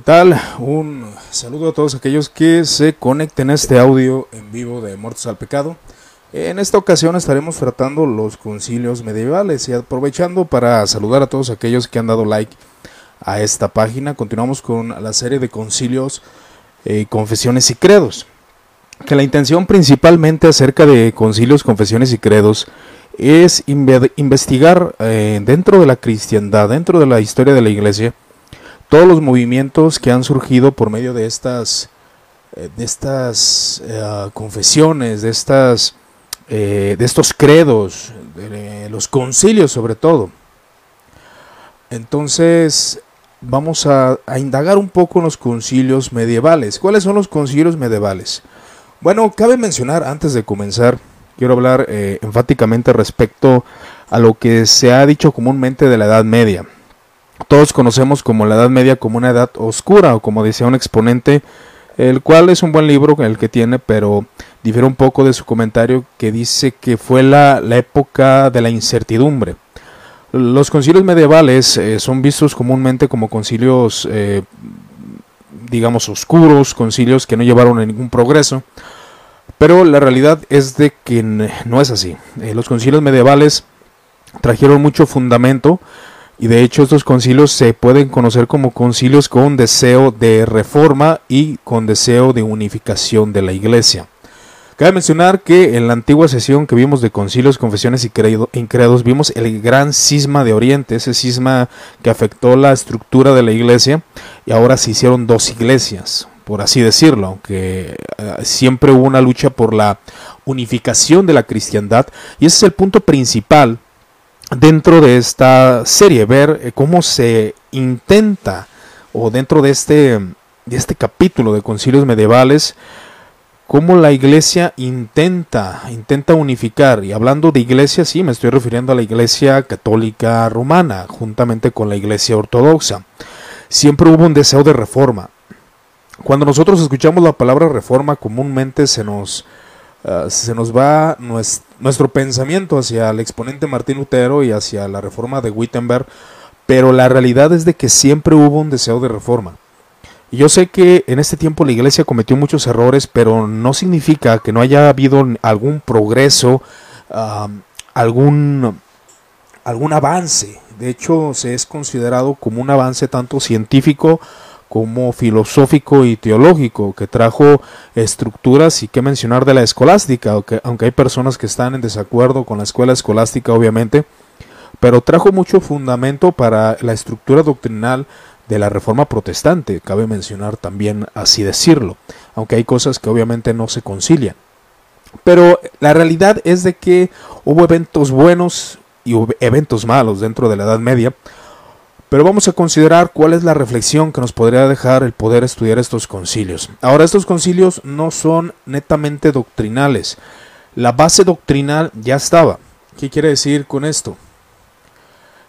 ¿Qué tal? Un saludo a todos aquellos que se conecten a este audio en vivo de Muertos al Pecado. En esta ocasión estaremos tratando los concilios medievales y aprovechando para saludar a todos aquellos que han dado like a esta página. Continuamos con la serie de concilios, eh, confesiones y credos. Que la intención principalmente acerca de concilios, confesiones y credos es investigar eh, dentro de la cristiandad, dentro de la historia de la iglesia, todos los movimientos que han surgido por medio de estas, eh, de estas eh, confesiones, de, estas, eh, de estos credos, de los concilios sobre todo. Entonces vamos a, indagar un poco en los concilios medievales. ¿Cuáles son los concilios medievales? Bueno, cabe mencionar antes de comenzar, quiero hablar enfáticamente respecto a lo que se ha dicho comúnmente de la Edad Media todos conocemos como la Edad Media como una edad oscura o como decía un exponente, el cual es un buen libro el que tiene, pero difiere un poco de su comentario que dice que fue la, época de la incertidumbre. Los concilios medievales eh, son vistos comúnmente como concilios, eh, digamos, oscuros, concilios que no llevaron a ningún progreso, pero la realidad es de que no es así. Eh, los concilios medievales trajeron mucho fundamento, y de hecho estos concilios se pueden conocer como concilios con deseo de reforma y con deseo de unificación de la iglesia. Cabe mencionar que en la antigua sesión que vimos de concilios, confesiones y credos vimos el gran cisma de Oriente, ese cisma que afectó la estructura de la iglesia y ahora se hicieron dos iglesias, por así decirlo, aunque eh, siempre hubo una lucha por la unificación de la cristiandad y ese es el punto principal dentro de esta serie, ver eh, cómo se intenta, o dentro de este, de este capítulo de concilios medievales, cómo la iglesia intenta, intenta unificar. Y hablando de iglesia, sí, me estoy refiriendo a la iglesia católica romana, juntamente con la iglesia ortodoxa. Siempre hubo un deseo de reforma. Cuando nosotros escuchamos la palabra reforma, comúnmente se nos, Ah, se nos va nuestro, pensamiento hacia el exponente Martín Lutero y hacia la reforma de Wittenberg, pero la realidad es de que siempre hubo un deseo de reforma. Y yo sé que en este tiempo la iglesia cometió muchos errores, pero no significa que no haya habido algún progreso, algún, algún avance. De hecho, se es considerado como un avance tanto científico como filosófico y teológico, que trajo estructuras y qué mencionar de la escolástica, aunque, aunque hay personas que están en desacuerdo con la escuela escolástica, obviamente, pero trajo mucho fundamento para la estructura doctrinal de la reforma protestante, cabe mencionar también así decirlo, aunque hay cosas que obviamente no se concilian. Pero la realidad es de que hubo eventos buenos y eventos malos dentro de la Edad Media, pero vamos a considerar cuál es la reflexión que nos podría dejar el poder estudiar estos concilios. Ahora, estos concilios no son netamente doctrinales. La base doctrinal ya estaba. ¿Qué quiere decir con esto?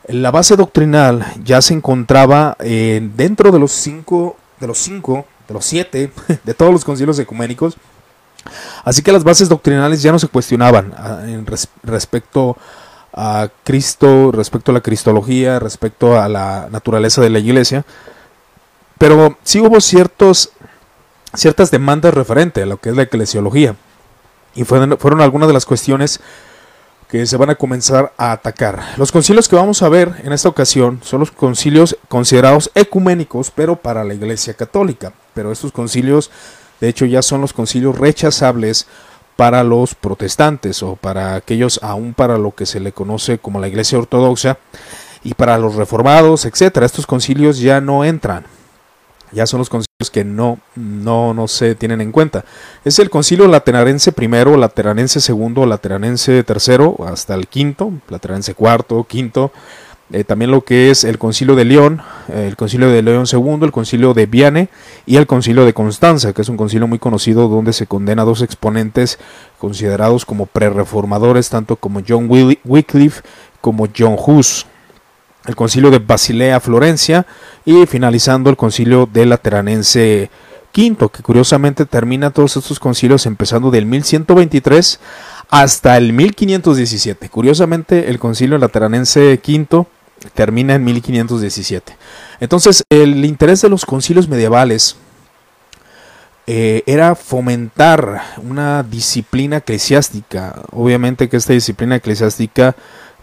La base doctrinal ya se encontraba eh, dentro de los cinco, de los cinco, de los siete, de todos los concilios ecuménicos. Así que las bases doctrinales ya no se cuestionaban ah, respecto a Cristo, respecto a la cristología, respecto a la naturaleza de la iglesia. Pero sí hubo ciertos, ciertas demandas referente a lo que es la eclesiología. Y fueron, fueron algunas de las cuestiones que se van a comenzar a atacar. Los concilios que vamos a ver en esta ocasión son los concilios considerados ecuménicos, pero para la Iglesia Católica. Pero estos concilios, de hecho, ya son los concilios rechazables para los protestantes o para aquellos aún para lo que se le conoce como la Iglesia Ortodoxa y para los reformados, etcétera. Estos concilios ya no entran. Ya son los concilios que no, no, no se tienen en cuenta. Es el concilio lateranense primero, lateranense segundo, lateranense tercero, hasta el quinto, lateranense cuarto, quinto, eh, también lo que es el concilio de León, eh, el concilio de León II, el concilio de Viane y el concilio de Constanza, que es un concilio muy conocido donde se condena a dos exponentes considerados como prereformadores, tanto como John Wycliffe como John Hus. El concilio de Basilea, Florencia y finalizando el concilio de Lateranense V, que curiosamente termina todos estos concilios empezando del 1123 hasta el 1517. Curiosamente, el concilio lateranense V termina en 1517. Entonces, el interés de los concilios medievales eh, era fomentar una disciplina eclesiástica. Obviamente que esta disciplina eclesiástica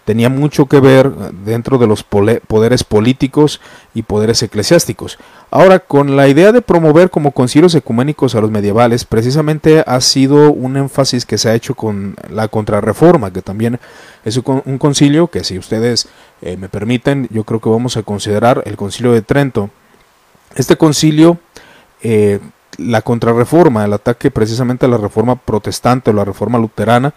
tenía mucho que ver dentro de los poderes políticos y poderes eclesiásticos. Ahora, con la idea de promover como concilios ecuménicos a los medievales, precisamente ha sido un énfasis que se ha hecho con la contrarreforma, que también es un concilio que si ustedes eh, me permiten, yo creo que vamos a considerar el concilio de Trento. Este concilio, eh, la contrarreforma, el ataque precisamente a la reforma protestante o la reforma luterana,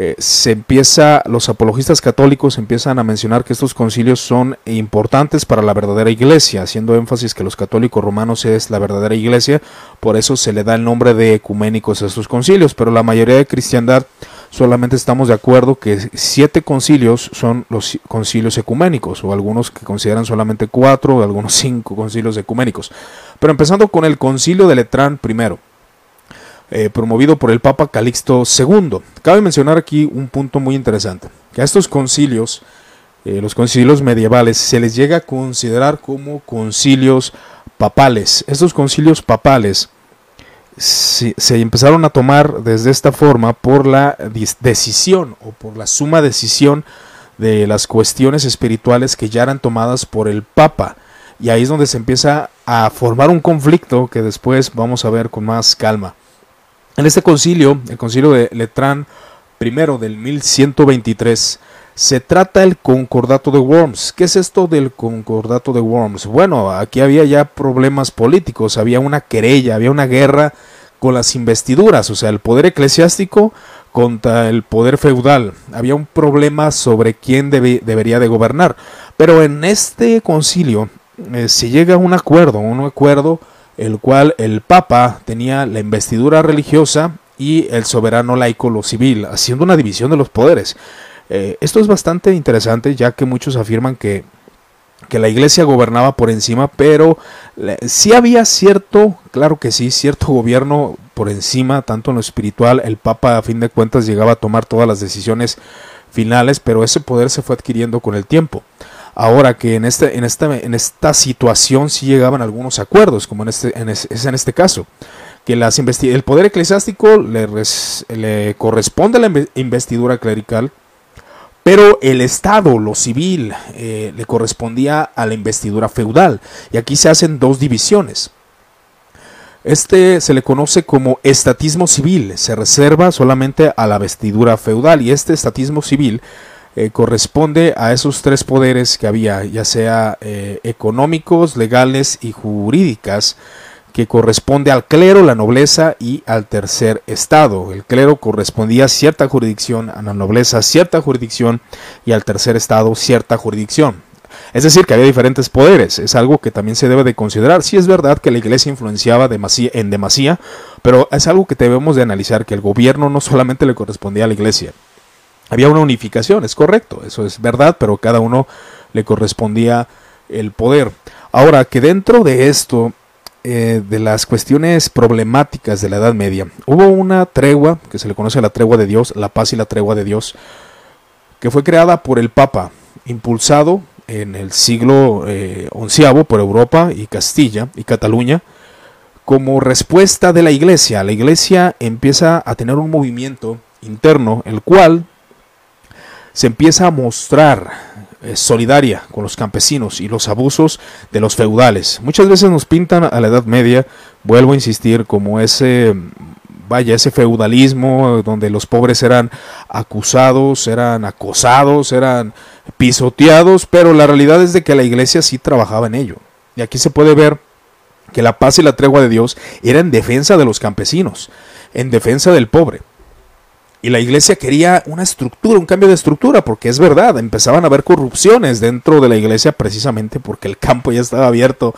eh, se empieza, los apologistas católicos empiezan a mencionar que estos concilios son importantes para la verdadera iglesia, haciendo énfasis que los católicos romanos es la verdadera iglesia, por eso se le da el nombre de ecuménicos a estos concilios, pero la mayoría de cristiandad solamente estamos de acuerdo que siete concilios son los concilios ecuménicos, o algunos que consideran solamente cuatro, o algunos cinco concilios ecuménicos. Pero empezando con el concilio de Letrán primero. Eh, promovido por el Papa Calixto II. Cabe mencionar aquí un punto muy interesante, que a estos concilios, eh, los concilios medievales, se les llega a considerar como concilios papales. Estos concilios papales se, empezaron a tomar desde esta forma por la decisión o por la suma decisión de las cuestiones espirituales que ya eran tomadas por el Papa. Y ahí es donde se empieza a formar un conflicto que después vamos a ver con más calma. En este concilio, el concilio de Letrán primero del 1123, se trata el concordato de Worms. ¿Qué es esto del concordato de Worms? Bueno, aquí había ya problemas políticos, había una querella, había una guerra con las investiduras, o sea, el poder eclesiástico contra el poder feudal. Había un problema sobre quién debería de gobernar. Pero en este concilio eh, se llega a un acuerdo, un acuerdo el cual el Papa tenía la investidura religiosa y el soberano laico lo civil, haciendo una división de los poderes. Eh, esto es bastante interesante ya que muchos afirman que, que la iglesia gobernaba por encima, pero sí había cierto, claro que sí, cierto gobierno por encima, tanto en lo espiritual, el Papa a fin de cuentas llegaba a tomar todas las decisiones finales, pero ese poder se fue adquiriendo con el tiempo. Ahora que en, este, en, esta, en esta situación sí llegaban algunos acuerdos, como en este, en es en este caso, que las el poder eclesiástico le, corresponde a la investidura clerical, pero el Estado, lo civil, eh, le correspondía a la investidura feudal. Y aquí se hacen dos divisiones. Este se le conoce como estatismo civil, se reserva solamente a la vestidura feudal y este estatismo civil eh, corresponde a esos tres poderes que había, ya sea eh, económicos, legales y jurídicas, que corresponde al clero, la nobleza y al tercer estado. El clero correspondía a cierta jurisdicción, a la nobleza cierta jurisdicción y al tercer estado cierta jurisdicción. Es decir, que había diferentes poderes, es algo que también se debe de considerar. Sí es verdad que la iglesia influenciaba en demasía, pero es algo que debemos de analizar, que el gobierno no solamente le correspondía a la iglesia, había una unificación, es correcto, eso es verdad, pero cada uno le correspondía el poder. Ahora, que dentro de esto, eh, de las cuestiones problemáticas de la Edad Media, hubo una tregua, que se le conoce la tregua de Dios, la paz y la tregua de Dios, que fue creada por el Papa, impulsado en el siglo XI eh, por Europa y Castilla y Cataluña, como respuesta de la iglesia. La iglesia empieza a tener un movimiento interno, el cual se empieza a mostrar eh, solidaria con los campesinos y los abusos de los feudales. Muchas veces nos pintan a la Edad Media, vuelvo a insistir, como ese vaya, ese feudalismo donde los pobres eran acusados, eran acosados, eran pisoteados, pero la realidad es de que la iglesia sí trabajaba en ello. Y aquí se puede ver que la paz y la tregua de Dios era en defensa de los campesinos, en defensa del pobre. Y la iglesia quería una estructura, un cambio de estructura, porque es verdad, empezaban a haber corrupciones dentro de la iglesia precisamente porque el campo ya estaba abierto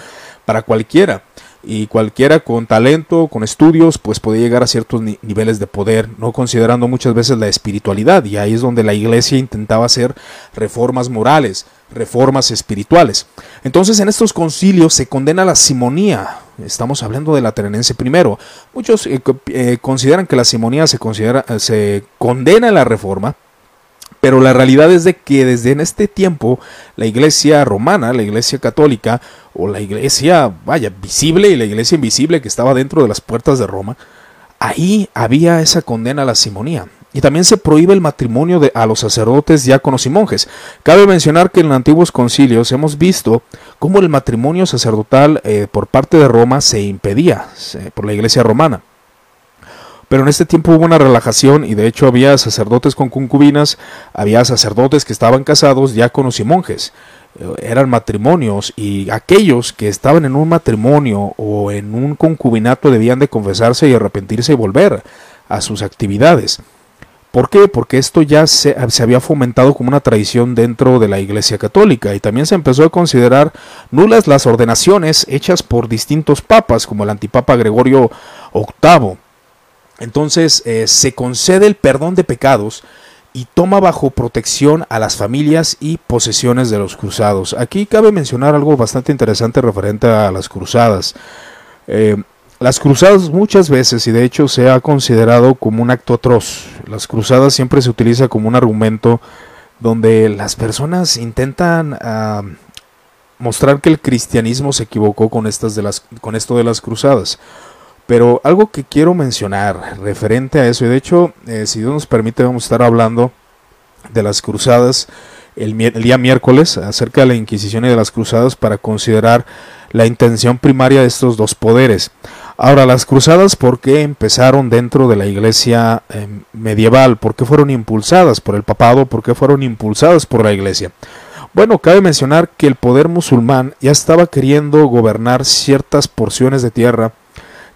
para cualquiera. Y cualquiera con talento, con estudios, pues podía llegar a ciertos niveles de poder, no considerando muchas veces la espiritualidad. Y ahí es donde la iglesia intentaba hacer reformas morales, reformas espirituales. Entonces en estos concilios se condena la simonía, Estamos hablando de la Terenense primero. Muchos eh, eh, consideran que la simonía se, considera, se condena en la reforma, Pero la realidad es de que desde en este tiempo la iglesia romana, la iglesia católica, o la iglesia, vaya, visible y la iglesia invisible que estaba dentro de las puertas de Roma, ahí había esa condena a la simonía. Y también se prohíbe el matrimonio de, a los sacerdotes, diáconos y monjes. Cabe mencionar que en los antiguos concilios hemos visto cómo el matrimonio sacerdotal eh, por parte de Roma se impedía por la iglesia romana. Pero en este tiempo hubo una relajación y de hecho había sacerdotes con concubinas, había sacerdotes que estaban casados, diáconos y monjes. Eh, eran matrimonios y aquellos que estaban en un matrimonio o en un concubinato debían de confesarse y arrepentirse y volver a sus actividades. ¿Por qué? Porque esto ya se, había fomentado como una tradición dentro de la Iglesia Católica y también se empezó a considerar nulas las ordenaciones hechas por distintos papas, como el antipapa Gregorio VIII. Entonces eh, se concede el perdón de pecados y toma bajo protección a las familias y posesiones de los cruzados. Aquí cabe mencionar algo bastante interesante referente a las cruzadas. Eh, las cruzadas muchas veces, y de hecho se ha considerado como un acto atroz, las cruzadas siempre se utiliza como un argumento donde las personas intentan ah, mostrar que el cristianismo se equivocó con, estas de las, con esto de las cruzadas. Pero algo que quiero mencionar referente a eso, y de hecho, eh, si Dios nos permite, vamos a estar hablando de las cruzadas el, día miércoles acerca de la Inquisición y de las cruzadas para considerar la intención primaria de estos dos poderes. Ahora, las cruzadas, ¿por qué empezaron dentro de la iglesia eh, medieval? ¿Por qué fueron impulsadas por el papado? ¿Por qué fueron impulsadas por la iglesia? Bueno, cabe mencionar que el poder musulmán ya estaba queriendo gobernar ciertas porciones de tierra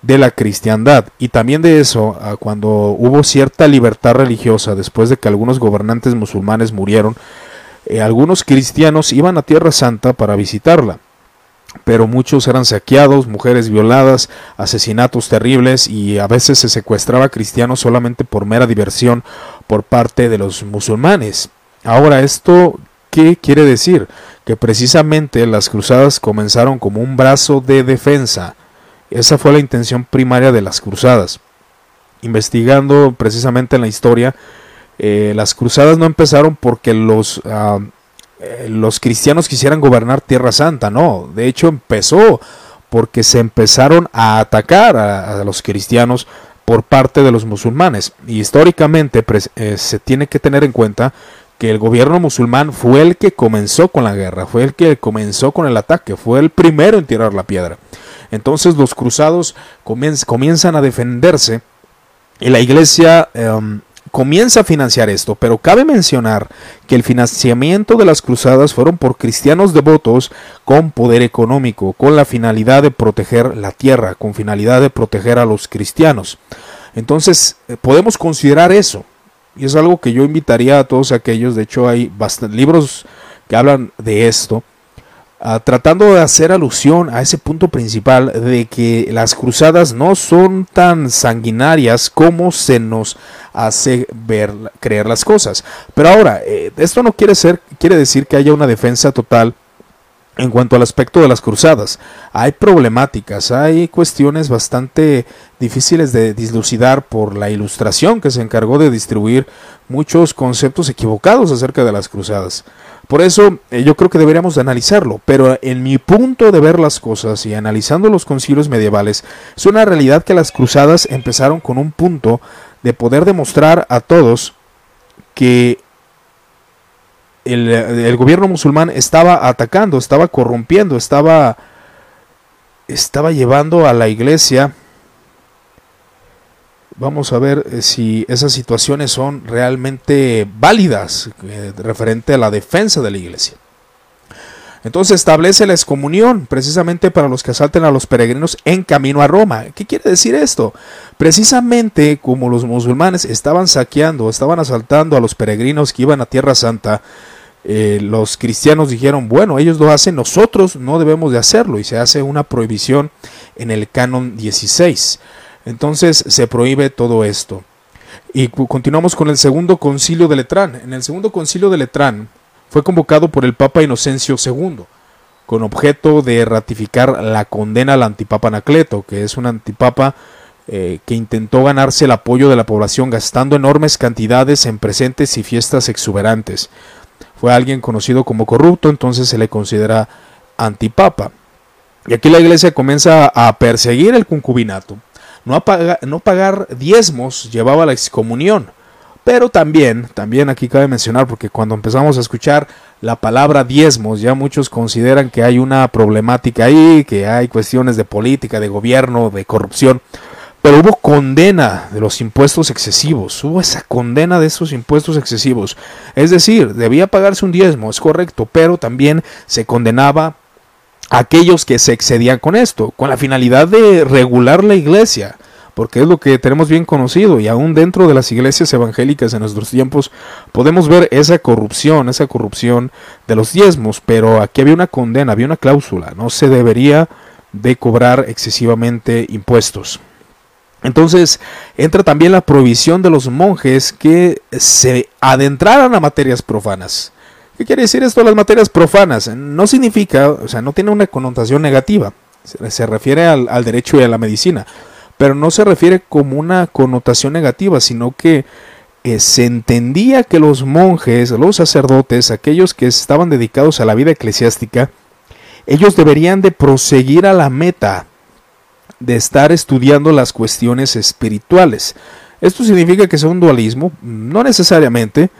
de la cristiandad y también de eso cuando hubo cierta libertad religiosa después de que algunos gobernantes musulmanes murieron eh, algunos cristianos iban a Tierra Santa para visitarla pero muchos eran saqueados, mujeres violadas, asesinatos terribles y a veces se secuestraba cristianos solamente por mera diversión por parte de los musulmanes. Ahora, ¿esto qué quiere decir? Que precisamente las cruzadas comenzaron como un brazo de defensa. Esa fue la intención primaria de las cruzadas. Investigando precisamente en la historia, eh, las cruzadas no empezaron porque los ah, eh, los cristianos quisieran gobernar Tierra Santa, no, de hecho empezó porque se empezaron a atacar a, los cristianos por parte de los musulmanes. Y históricamente eh, se tiene que tener en cuenta que el gobierno musulmán fue el que comenzó con la guerra, fue el que comenzó con el ataque, fue el primero en tirar la piedra. Entonces los cruzados comienzan a defenderse y la iglesia em, comienza a financiar esto, pero cabe mencionar que el financiamiento de las cruzadas fueron por cristianos devotos con poder económico, con la finalidad de proteger la tierra, con finalidad de proteger a los cristianos. Entonces, eh, podemos considerar eso. Y es algo que yo invitaría a todos aquellos, de hecho hay bastantes libros que hablan de esto, Ah, tratando de hacer alusión a ese punto principal de que las cruzadas no son tan sanguinarias como se nos hace ver creer las cosas. Pero ahora, eh, esto no quiere ser quiere decir que haya una defensa total en cuanto al aspecto de las cruzadas, hay problemáticas, hay cuestiones bastante difíciles de dislucidar por la ilustración que se encargó de distribuir muchos conceptos equivocados acerca de las cruzadas. Por eso eh, yo creo que deberíamos de analizarlo, pero en mi punto de ver las cosas y analizando los concilios medievales, es una realidad que las cruzadas empezaron con un punto de poder demostrar a todos que el, gobierno musulmán estaba atacando, estaba corrompiendo, estaba, estaba llevando a la iglesia Vamos a ver eh, si esas situaciones son realmente válidas eh, referente a la defensa de la iglesia. Entonces establece la excomunión precisamente para los que asalten a los peregrinos en camino a Roma. ¿Qué quiere decir esto? Precisamente como los musulmanes estaban saqueando, estaban asaltando a los peregrinos que iban a Tierra Santa, eh, los cristianos dijeron, bueno, ellos lo hacen, nosotros no debemos de hacerlo y se hace una prohibición en el canon 16. Entonces se prohíbe todo esto. Y continuamos con el segundo concilio de Letrán. En el segundo concilio de Letrán fue convocado por el Papa Inocencio II, con objeto de ratificar la condena al antipapa Anacleto, que es un antipapa eh, que intentó ganarse el apoyo de la población gastando enormes cantidades en presentes y fiestas exuberantes. Fue alguien conocido como corrupto, entonces se le considera antipapa. Y aquí la iglesia comienza a perseguir el concubinato. No, pagar diezmos llevaba a la excomunión. Pero también, también aquí cabe mencionar, porque cuando empezamos a escuchar la palabra diezmos, ya muchos consideran que hay una problemática ahí, que hay cuestiones de política, de gobierno, de corrupción. Pero hubo condena de los impuestos excesivos, hubo esa condena de esos impuestos excesivos. Es decir, debía pagarse un diezmo, es correcto, pero también se condenaba a aquellos que se excedían con esto, con la finalidad de regular la iglesia porque es lo que tenemos bien conocido y aún dentro de las iglesias evangélicas en nuestros tiempos podemos ver esa corrupción, esa corrupción de los diezmos, pero aquí había una condena, había una cláusula, no se debería de cobrar excesivamente impuestos. Entonces entra también la prohibición de los monjes que se adentraran a materias profanas. ¿Qué quiere decir esto las materias profanas? No significa, o sea, no tiene una connotación negativa. Se, refiere al, al derecho y a la medicina pero no se refiere como una connotación negativa, sino que eh, se entendía que los monjes, los sacerdotes, aquellos que estaban dedicados a la vida eclesiástica, ellos deberían de proseguir a la meta de estar estudiando las cuestiones espirituales. Esto significa que sea un dualismo, no necesariamente,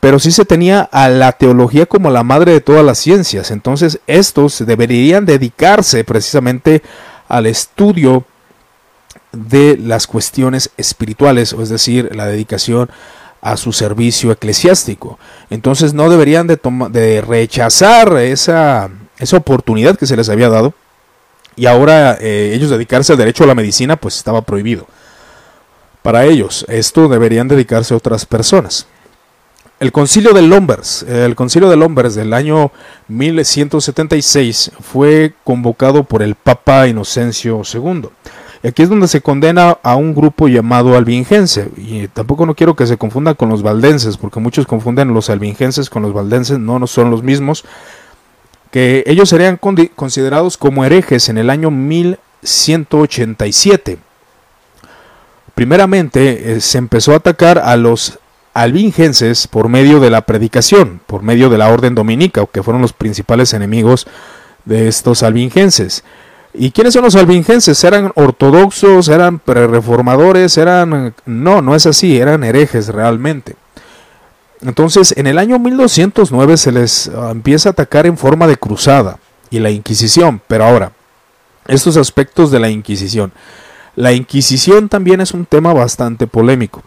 pero sí se tenía a la teología como la madre de todas las ciencias. Entonces estos deberían dedicarse precisamente al estudio de las cuestiones espirituales, es decir, la dedicación a su servicio eclesiástico. Entonces no deberían de, de rechazar esa, esa, oportunidad que se les había dado y ahora eh, ellos dedicarse al derecho a la medicina pues estaba prohibido. Para ellos, esto deberían dedicarse otras personas. El concilio de Lombers, el concilio de Lombers del año 1176 fue convocado por el Papa Inocencio II. Y aquí es donde se condena a un grupo llamado albingense. Y tampoco no quiero que se confunda con los valdenses, porque muchos confunden los albingenses con los valdenses, no, no son los mismos. Que ellos serían considerados como herejes en el año 1187. Primeramente eh, se empezó a atacar a los albingenses por medio de la predicación, por medio de la orden dominica, que fueron los principales enemigos de estos albingenses. ¿Y quiénes son los albingenses? ¿Eran ortodoxos? ¿Eran reformadores? ¿Eran.? No, no es así, eran herejes realmente. Entonces, en el año 1209 se les ah, empieza a atacar en forma de cruzada y la Inquisición. Pero ahora, estos aspectos de la Inquisición. La Inquisición también es un tema bastante polémico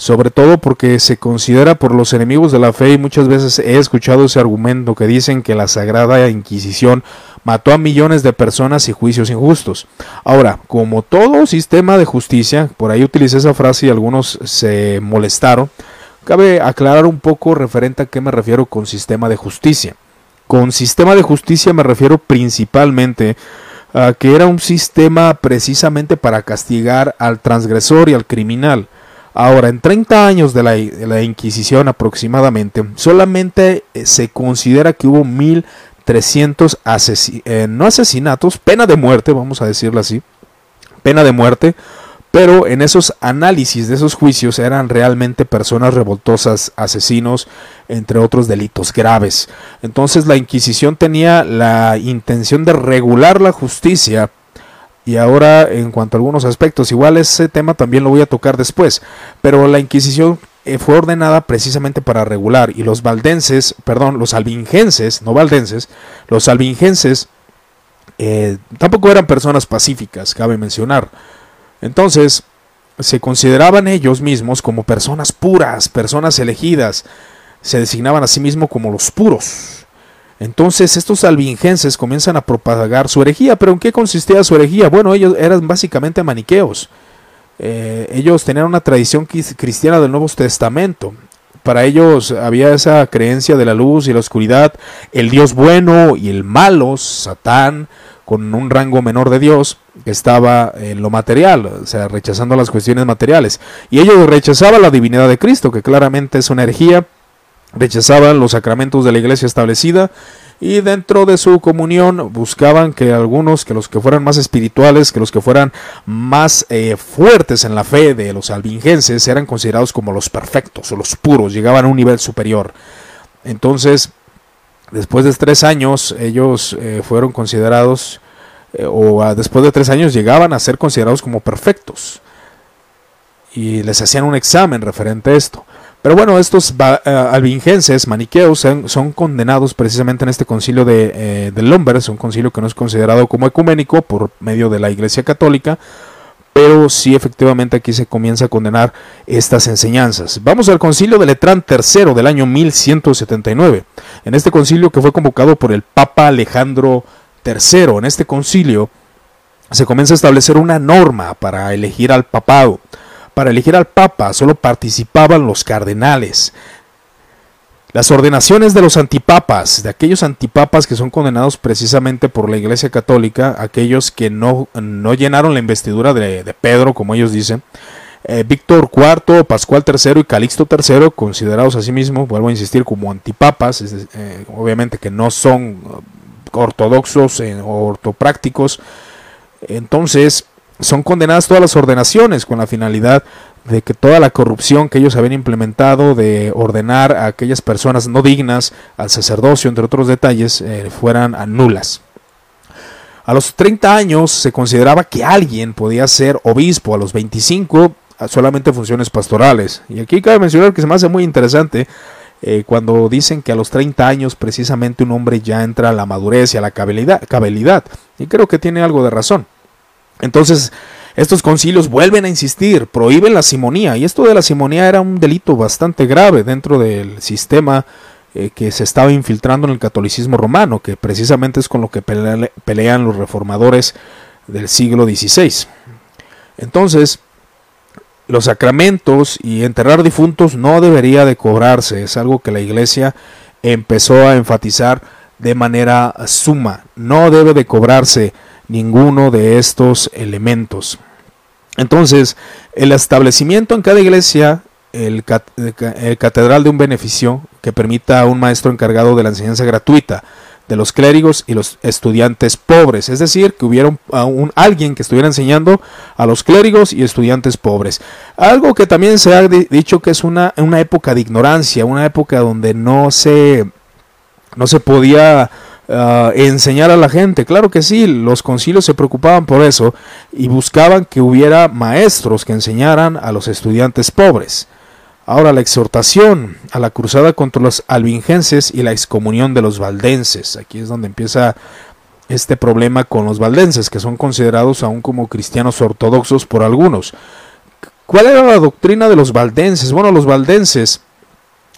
sobre todo porque se considera por los enemigos de la fe y muchas veces he escuchado ese argumento que dicen que la Sagrada Inquisición mató a millones de personas y juicios injustos. Ahora, como todo sistema de justicia, por ahí utilicé esa frase y algunos se molestaron, cabe aclarar un poco referente a qué me refiero con sistema de justicia. Con sistema de justicia me refiero principalmente a que era un sistema precisamente para castigar al transgresor y al criminal Ahora, en 30 años de la, Inquisición aproximadamente, solamente eh, se considera que hubo 1300 eh, no asesinatos, pena de muerte, vamos a decirlo así, pena de muerte, pero en esos análisis de esos juicios eran realmente personas revoltosas, asesinos, entre otros delitos graves. Entonces la Inquisición tenía la intención de regular la justicia y ahora, en cuanto a algunos aspectos, igual ese tema también lo voy a tocar después. Pero la Inquisición eh, fue ordenada precisamente para regular. Y los valdenses, perdón, los albingenses, no valdenses, los albingenses eh, tampoco eran personas pacíficas, cabe mencionar. Entonces, se consideraban ellos mismos como personas puras, personas elegidas. Se designaban a sí mismos como los puros. Entonces estos albingenses comienzan a propagar su herejía, pero ¿en qué consistía su herejía? Bueno, ellos eran básicamente maniqueos. Eh, ellos tenían una tradición cristiana del Nuevo Testamento. Para ellos había esa creencia de la luz y la oscuridad, el Dios bueno y el malo, Satán, con un rango menor de Dios, que estaba en lo material, o sea, rechazando las cuestiones materiales. Y ellos rechazaban la divinidad de Cristo, que claramente es una herejía rechazaban los sacramentos de la iglesia establecida y dentro de su comunión buscaban que algunos, que los que fueran más espirituales, que los que fueran más eh, fuertes en la fe de los albingenses, eran considerados como los perfectos o los puros, llegaban a un nivel superior. Entonces, después de tres años, ellos eh, fueron considerados, eh, o después de tres años llegaban a ser considerados como perfectos. Y les hacían un examen referente a esto. Pero bueno, estos eh, albingenses, maniqueos, son, condenados precisamente en este concilio de, eh, de Lombard, un concilio que no es considerado como ecuménico por medio de la Iglesia Católica, pero sí efectivamente aquí se comienza a condenar estas enseñanzas. Vamos al concilio de Letrán III del año 1179. En este concilio que fue convocado por el Papa Alejandro III, en este concilio se comienza a establecer una norma para elegir al papado. Para elegir al Papa solo participaban los cardenales. Las ordenaciones de los antipapas, de aquellos antipapas que son condenados precisamente por la Iglesia Católica, aquellos que no, no llenaron la investidura de, Pedro, como ellos dicen, eh, Víctor IV, Pascual III y Calixto III, considerados asimismo, vuelvo a insistir, como antipapas, eh, obviamente que no son ortodoxos o ortoprácticos, entonces son condenadas todas las ordenaciones con la finalidad de que toda la corrupción que ellos habían implementado de ordenar a aquellas personas no dignas al sacerdocio, entre otros detalles, eh, fueran nulas. A los 30 años se consideraba que alguien podía ser obispo, a los 25 solamente funciones pastorales. Y aquí cabe mencionar que se me hace muy interesante eh, cuando dicen que a los 30 años precisamente un hombre ya entra a la madurez y a la cabelidad. Y creo que tiene algo de razón. Entonces, estos concilios vuelven a insistir, prohíben la simonía, y esto de la simonía era un delito bastante grave dentro del sistema eh, que se estaba infiltrando en el catolicismo romano, que precisamente es con lo que pelean los reformadores del siglo XVI. Entonces, los sacramentos y enterrar difuntos no debería de cobrarse, es algo que la iglesia empezó a enfatizar de manera suma, no debe de cobrarse ninguno de estos elementos. Entonces, el establecimiento en cada iglesia, el, catedral de un beneficio que permita a un maestro encargado de la enseñanza gratuita de los clérigos y los estudiantes pobres, es decir, que hubiera un, alguien que estuviera enseñando a los clérigos y estudiantes pobres. Algo que también se ha dicho que es una, una época de ignorancia, una época donde no se, no se podía Ah, enseñar a la gente. Claro que sí, los concilios se preocupaban por eso y buscaban que hubiera maestros que enseñaran a los estudiantes pobres. Ahora la exhortación a la cruzada contra los albingenses y la excomunión de los valdenses. Aquí es donde empieza este problema con los valdenses, que son considerados aún como cristianos ortodoxos por algunos. ¿Cuál era la doctrina de los valdenses? Bueno, los valdenses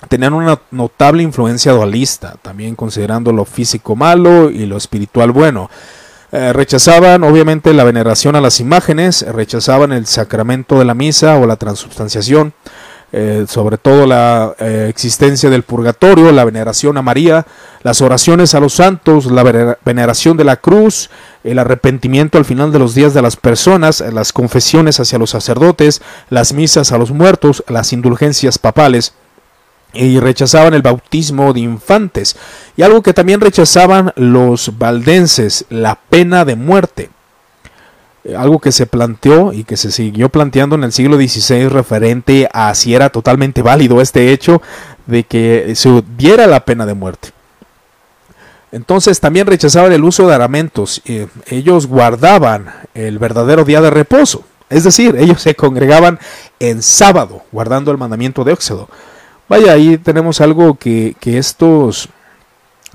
tenían una notable influencia dualista, también considerando lo físico malo y lo espiritual bueno. Eh, rechazaban obviamente la veneración a las imágenes, rechazaban el sacramento de la misa o la transubstanciación, eh, sobre todo la eh, existencia del purgatorio, la veneración a María, las oraciones a los santos, la veneración de la cruz, el arrepentimiento al final de los días de las personas, las confesiones hacia los sacerdotes, las misas a los muertos, las indulgencias papales y rechazaban el bautismo de infantes. Y algo que también rechazaban los valdenses, la pena de muerte. Eh, algo que se planteó y que se siguió planteando en el siglo XVI referente a si era totalmente válido este hecho de que se diera la pena de muerte. Entonces también rechazaban el uso de aramentos. Eh, ellos guardaban el verdadero día de reposo. Es decir, ellos se congregaban en sábado, guardando el mandamiento de Éxodo. Vaya, ahí tenemos algo que, estos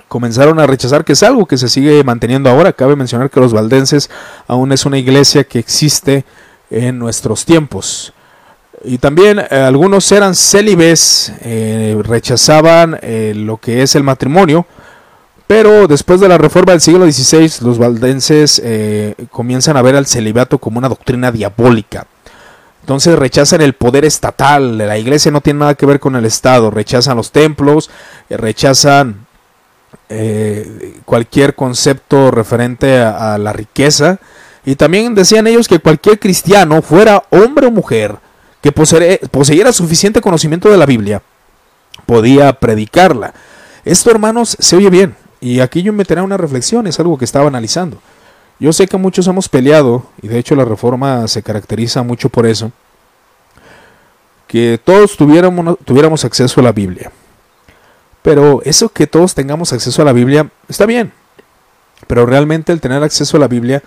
comenzaron a rechazar, que es algo que se sigue manteniendo ahora. Cabe mencionar que los valdenses aún es una iglesia que existe en nuestros tiempos. Y también eh, algunos eran célibes, eh, rechazaban eh, lo que es el matrimonio, pero después de la reforma del siglo XVI, los valdenses comienzan a ver al celibato como una doctrina diabólica. Entonces rechazan el poder estatal, la iglesia no tiene nada que ver con el Estado, rechazan los templos, rechazan eh, cualquier concepto referente a, la riqueza. Y también decían ellos que cualquier cristiano, fuera hombre o mujer, que poseyera suficiente conocimiento de la Biblia, podía predicarla. Esto, hermanos, se oye bien, Y aquí yo meteré una reflexión, es algo que estaba analizando. Yo sé que muchos hemos peleado, y de hecho la reforma se caracteriza mucho por eso, que todos tuviéramos, tuviéramos acceso a la Biblia. Pero eso que todos tengamos acceso a la Biblia está bien. Pero realmente el tener acceso a la Biblia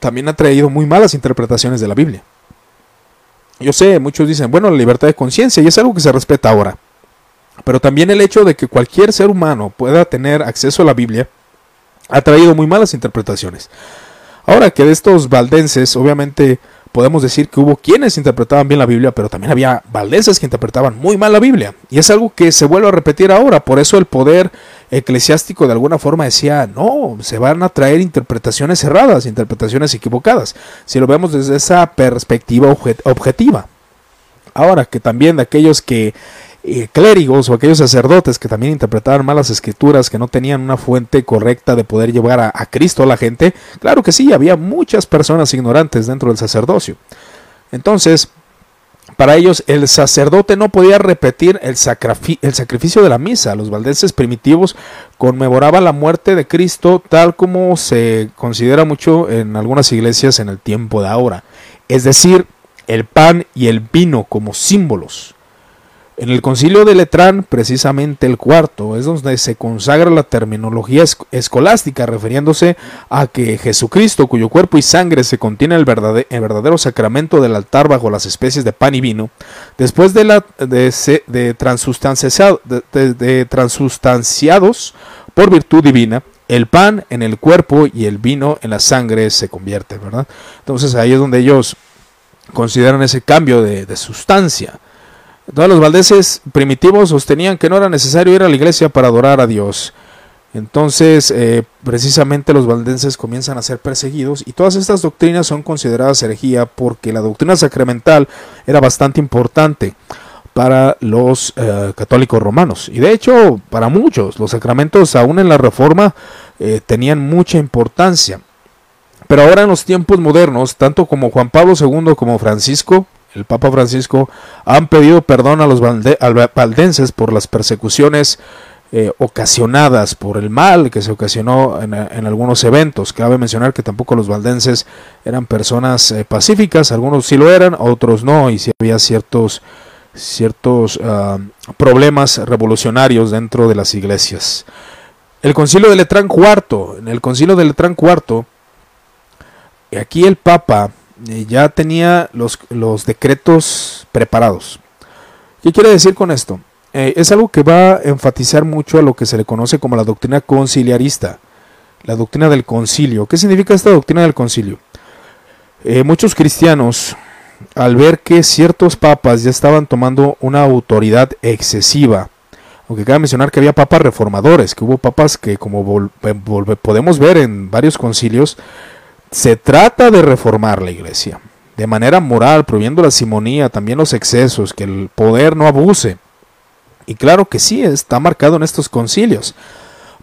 también ha traído muy malas interpretaciones de la Biblia. Yo sé, muchos dicen, bueno, la libertad de conciencia, y es algo que se respeta ahora. Pero también el hecho de que cualquier ser humano pueda tener acceso a la Biblia ha traído muy malas interpretaciones. Ahora que de estos valdenses, obviamente podemos decir que hubo quienes interpretaban bien la Biblia, pero también había valdenses que interpretaban muy mal la Biblia. Y es algo que se vuelve a repetir ahora. Por eso el poder eclesiástico de alguna forma decía, no, se van a traer interpretaciones erradas, interpretaciones equivocadas, si lo vemos desde esa perspectiva objetiva. Ahora que también de aquellos que eh, clérigos o aquellos sacerdotes que también interpretaban malas escrituras, que no tenían una fuente correcta de poder llevar a, Cristo a la gente, claro que sí, había muchas personas ignorantes dentro del sacerdocio. Entonces, para ellos el sacerdote no podía repetir el, el, sacrificio de la misa. Los valdenses primitivos conmemoraban la muerte de Cristo tal como se considera mucho en algunas iglesias en el tiempo de ahora. Es decir, el pan y el vino como símbolos. En el concilio de Letrán, precisamente el cuarto, es donde se consagra la terminología escolástica, refiriéndose a que Jesucristo, cuyo cuerpo y sangre se contiene verdadero, el verdadero sacramento del altar bajo las especies de pan y vino, después de, la, de, de, de transustanciados por virtud divina, el pan en el cuerpo y el vino en la sangre se convierte, ¿verdad? Entonces ahí es donde ellos consideran ese cambio de, de sustancia. Todos los valdeses primitivos sostenían que no era necesario ir a la iglesia para adorar a Dios. Entonces, eh, precisamente los valdenses comienzan a ser perseguidos y todas estas doctrinas son consideradas herejía porque la doctrina sacramental era bastante importante para los eh, católicos romanos. Y de hecho, para muchos, los sacramentos aún en la Reforma eh, tenían mucha importancia. Pero ahora en los tiempos modernos, tanto como Juan Pablo II como Francisco, el Papa Francisco, han pedido perdón a los valdenses por las persecuciones eh, ocasionadas por el mal que se ocasionó en, algunos eventos. Cabe mencionar que tampoco los valdenses eran personas eh, pacíficas, algunos sí lo eran, otros no, y sí había ciertos, ciertos ah, problemas revolucionarios dentro de las iglesias. El concilio de Letrán IV, en el concilio de Letrán IV, aquí el Papa eh, ya tenía los, los, decretos preparados. ¿Qué quiere decir con esto? Eh, es algo que va a enfatizar mucho a lo que se le conoce como la doctrina conciliarista, la doctrina del concilio. ¿Qué significa esta doctrina del concilio? Eh, muchos cristianos, al ver que ciertos papas ya estaban tomando una autoridad excesiva, aunque cabe mencionar que había papas reformadores, que hubo papas que como podemos ver en varios concilios, se trata de reformar la iglesia de manera moral, prohibiendo la simonía, también los excesos, que el poder no abuse. Y claro que sí, está marcado en estos concilios.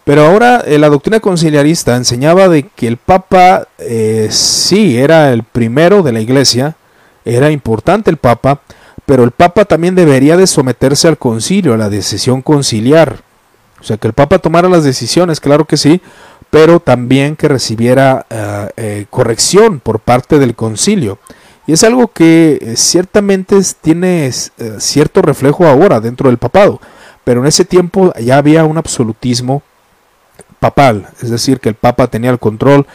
Pero ahora eh, la doctrina conciliarista enseñaba de que el Papa eh, sí era el primero de la iglesia, era importante el Papa, pero el Papa también debería de someterse al concilio, a la decisión conciliar. O sea, que el Papa tomara las decisiones, claro que sí, pero también que recibiera eh, eh, corrección por parte del concilio. Y es algo que eh, ciertamente tiene cierto reflejo ahora dentro del papado, pero en ese tiempo ya había un absolutismo papal, es decir, que el papa tenía el control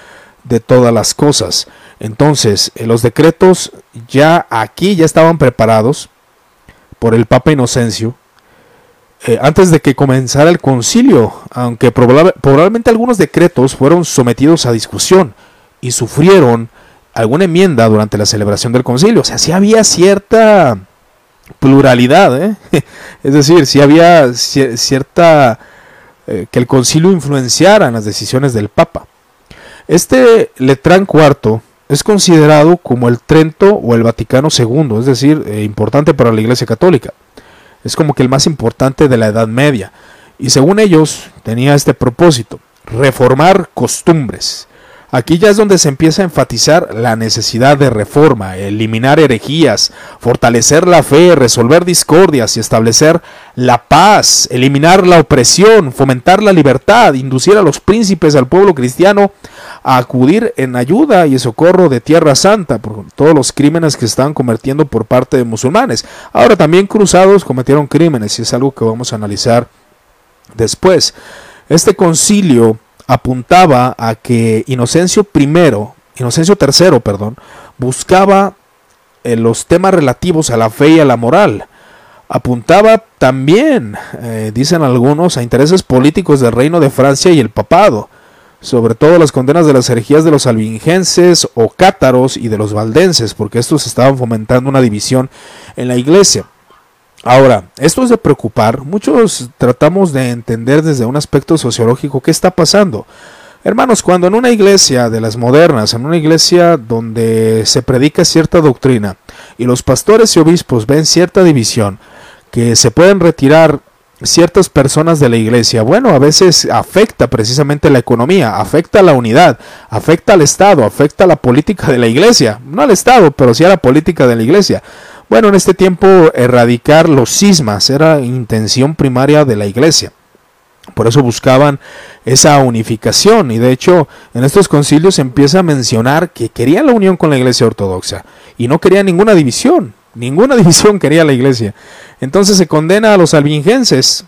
de todas las cosas. Entonces, los decretos ya aquí ya estaban preparados por el Papa Inocencio, eh, antes de que comenzara el concilio, aunque probablemente algunos decretos fueron sometidos a discusión y sufrieron alguna enmienda durante la celebración del concilio. O sea, sí había cierta pluralidad, ¿eh? es decir, sí había cierta... Eh, que el concilio influenciara en las decisiones del Papa. Este Letrán IV es considerado como el Trento o el Vaticano II, es decir, importante para la Iglesia Católica es como que el más importante de la Edad Media. Y según ellos tenía este propósito, reformar costumbres, Aquí ya es donde se empieza a enfatizar la necesidad de reforma, eliminar herejías, fortalecer la fe, resolver discordias y establecer la paz, eliminar la opresión, fomentar la libertad, inducir a los príncipes al pueblo cristiano a acudir en ayuda y socorro de Tierra Santa por todos los crímenes que estaban cometiendo por parte de musulmanes. Ahora también cruzados cometieron crímenes y es algo que vamos a analizar después. Este concilio apuntaba a que Inocencio I, Inocencio III, perdón, buscaba eh, los temas relativos a la fe y a la moral. Apuntaba también, eh, dicen algunos, a intereses políticos del reino de Francia y el papado, sobre todo las condenas de las herejías de los albingenses o cátaros y de los valdenses, porque estos estaban fomentando una división en la iglesia. Ahora, esto es de preocupar. Muchos tratamos de entender desde un aspecto sociológico qué está pasando. Hermanos, cuando en una iglesia de las modernas, en una iglesia donde se predica cierta doctrina y los pastores y obispos ven cierta división, que se pueden retirar ciertas personas de la iglesia, bueno, a veces afecta precisamente la economía, afecta la unidad, afecta al Estado, afecta la política de la iglesia, no al Estado, pero sí a la política de la iglesia. Bueno, en este tiempo erradicar los cismas era intención primaria de la iglesia. Por eso buscaban esa unificación y de hecho en estos concilios se empieza a mencionar que querían la unión con la iglesia ortodoxa y no querían ninguna división, ninguna división quería la iglesia. Entonces se condena a los albingenses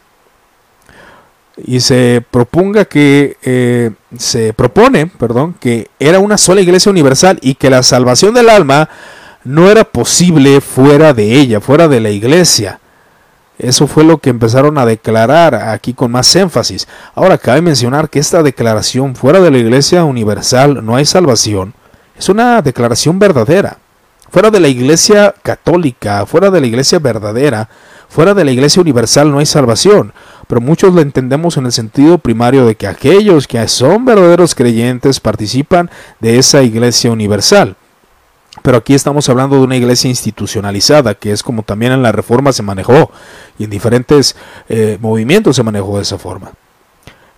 y se proponga que eh, se propone, perdón, que era una sola iglesia universal y que la salvación del alma no era posible fuera de ella, fuera de la iglesia. Eso fue lo que empezaron a declarar aquí con más énfasis. Ahora cabe mencionar que esta declaración fuera de la iglesia universal no hay salvación. Es una declaración verdadera. Fuera de la iglesia católica, fuera de la iglesia verdadera, fuera de la iglesia universal no hay salvación. Pero muchos lo entendemos en el sentido primario de que aquellos que son verdaderos creyentes participan de esa iglesia universal. Pero aquí estamos hablando de una iglesia institucionalizada, que es como también en la reforma se manejó y en diferentes eh, movimientos se manejó de esa forma.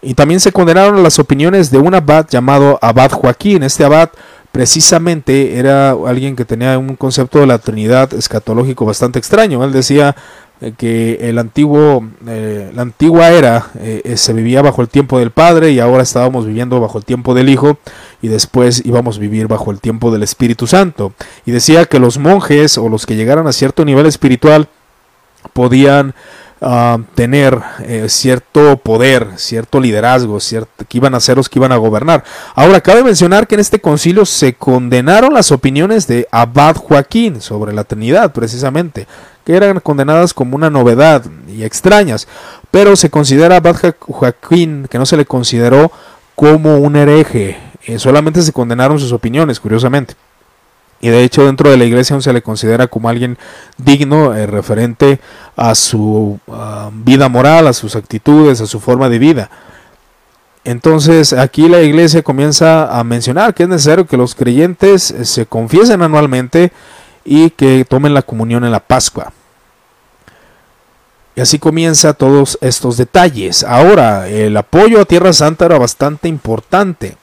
Y también se condenaron las opiniones de un abad llamado Abad Joaquín. Este abad precisamente era alguien que tenía un concepto de la Trinidad escatológico bastante extraño. Él decía eh, que el antiguo, eh, la antigua era se vivía bajo el tiempo del Padre y ahora estábamos viviendo bajo el tiempo del Hijo y después íbamos a vivir bajo el tiempo del Espíritu Santo. Y decía que los monjes o los que llegaran a cierto nivel espiritual podían tener cierto poder, cierto liderazgo, cierto, que iban a ser los que iban a gobernar. Ahora, cabe mencionar que en este concilio se condenaron las opiniones de Abad Joaquín sobre la Trinidad, precisamente que eran condenadas como una novedad y extrañas, pero se considera a Joaquín que no se le consideró como un hereje, eh, solamente se condenaron sus opiniones, curiosamente. Y de hecho dentro de la iglesia aún se le considera como alguien digno eh, referente a su ah, vida moral, a sus actitudes, a su forma de vida. Entonces aquí la iglesia comienza a mencionar que es necesario que los creyentes eh, se confiesen anualmente y que tomen la comunión en la Pascua. Y así comienza todos estos detalles. Ahora, el apoyo a Tierra Santa era bastante importante.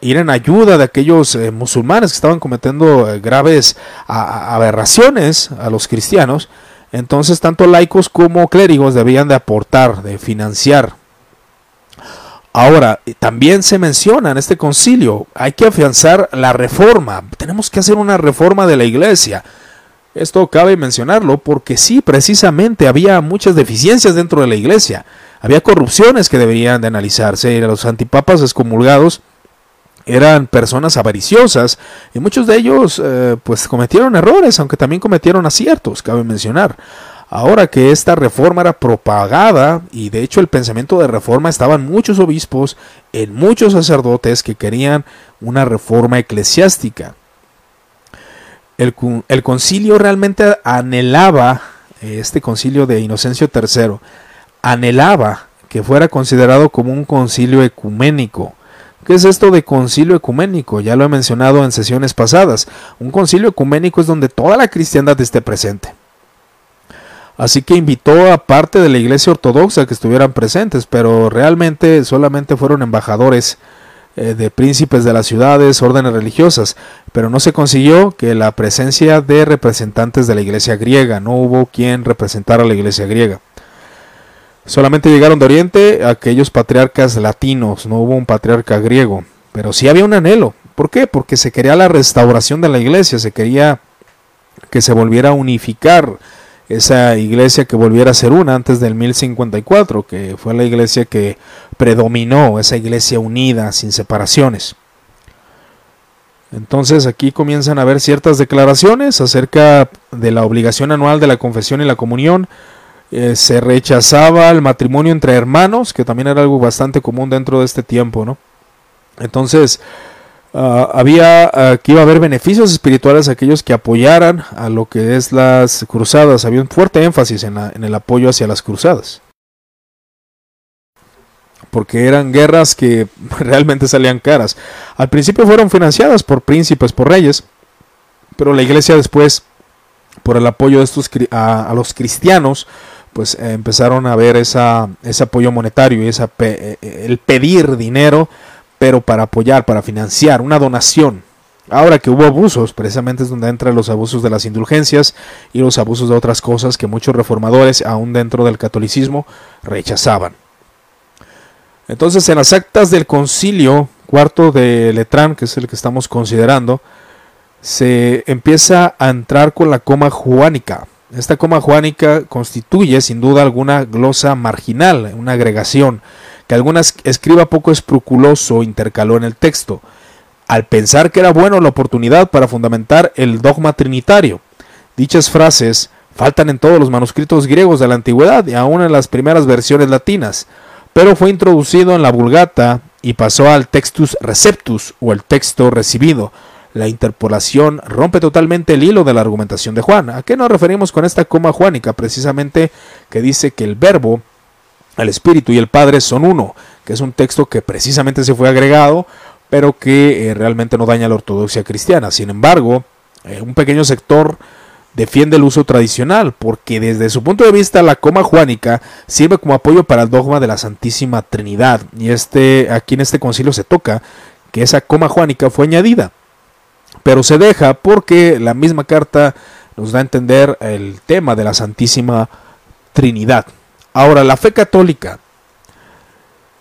Ir en ayuda de aquellos eh, musulmanes que estaban cometiendo eh, graves aberraciones a los cristianos. Entonces, tanto laicos como clérigos debían de aportar, de financiar. Ahora, también se menciona en este concilio, hay que afianzar la reforma. Tenemos que hacer una reforma de la iglesia. Esto cabe mencionarlo porque sí, precisamente había muchas deficiencias dentro de la iglesia. Había corrupciones que deberían de analizarse. Los antipapas excomulgados eran personas avariciosas y muchos de ellos eh, pues cometieron errores, aunque también cometieron aciertos, cabe mencionar. Ahora que esta reforma era propagada y de hecho el pensamiento de reforma estaban muchos obispos, en muchos sacerdotes que querían una reforma eclesiástica el, concilio realmente anhelaba, este concilio de Inocencio III, anhelaba que fuera considerado como un concilio ecuménico. ¿Qué es esto de concilio ecuménico? Ya lo he mencionado en sesiones pasadas. Un concilio ecuménico es donde toda la cristiandad esté presente. Así que invitó a parte de la iglesia ortodoxa que estuvieran presentes, pero realmente solamente fueron embajadores eh, de príncipes de las ciudades, órdenes religiosas, pero no se consiguió que la presencia de representantes de la iglesia griega, no hubo quien representara a la iglesia griega. Solamente llegaron de Oriente aquellos patriarcas latinos, no hubo un patriarca griego, pero sí había un anhelo. ¿Por qué? Porque se quería la restauración de la iglesia, se quería que se volviera a unificar esa iglesia que volviera a ser una antes del 1054, que fue la iglesia que predominó, esa iglesia unida, sin separaciones. Entonces aquí comienzan a haber ciertas declaraciones acerca de la obligación anual de la confesión y la comunión. Eh, se rechazaba el matrimonio entre hermanos, que también era algo bastante común dentro de este tiempo, ¿no? Entonces, Ah, había uh, que iba a haber beneficios espirituales a aquellos que apoyaran a lo que es las cruzadas. Había un fuerte énfasis en, el apoyo hacia las cruzadas. Porque eran guerras que realmente salían caras. Al principio fueron financiadas por príncipes, por reyes, pero la iglesia después, por el apoyo de estos a los cristianos, pues eh, empezaron a ver ese apoyo monetario y esa pe eh, el pedir dinero pero para apoyar, para financiar, una donación. Ahora que hubo abusos, precisamente es donde entran los abusos de las indulgencias y los abusos de otras cosas que muchos reformadores, aún dentro del catolicismo, rechazaban. Entonces, en las actas del concilio cuarto de Letrán, que es el que estamos considerando, se empieza a entrar con la coma juánica. Esta coma juánica constituye, sin duda alguna, glosa marginal, una agregación que algunas escriba poco escrupuloso intercaló en el texto, al pensar que era bueno la oportunidad para fundamentar el dogma trinitario. Dichas frases faltan en todos los manuscritos griegos de la antigüedad y aún en las primeras versiones latinas, pero fue introducido en la Vulgata y pasó al textus receptus o el texto recibido. La interpolación rompe totalmente el hilo de la argumentación de Juan. ¿A qué nos referimos con esta coma juánica? Precisamente que dice que el verbo el Espíritu y el Padre son uno, que es un texto que precisamente se fue agregado, pero que eh, realmente no daña la ortodoxia cristiana. Sin embargo, eh, un pequeño sector defiende el uso tradicional, porque desde su punto de vista la coma juánica sirve como apoyo para el dogma de la Santísima Trinidad. Y este, aquí en este concilio se toca que esa coma juánica fue añadida. Pero se deja porque la misma carta nos da a entender el tema de la Santísima Trinidad. Ahora, la fe católica.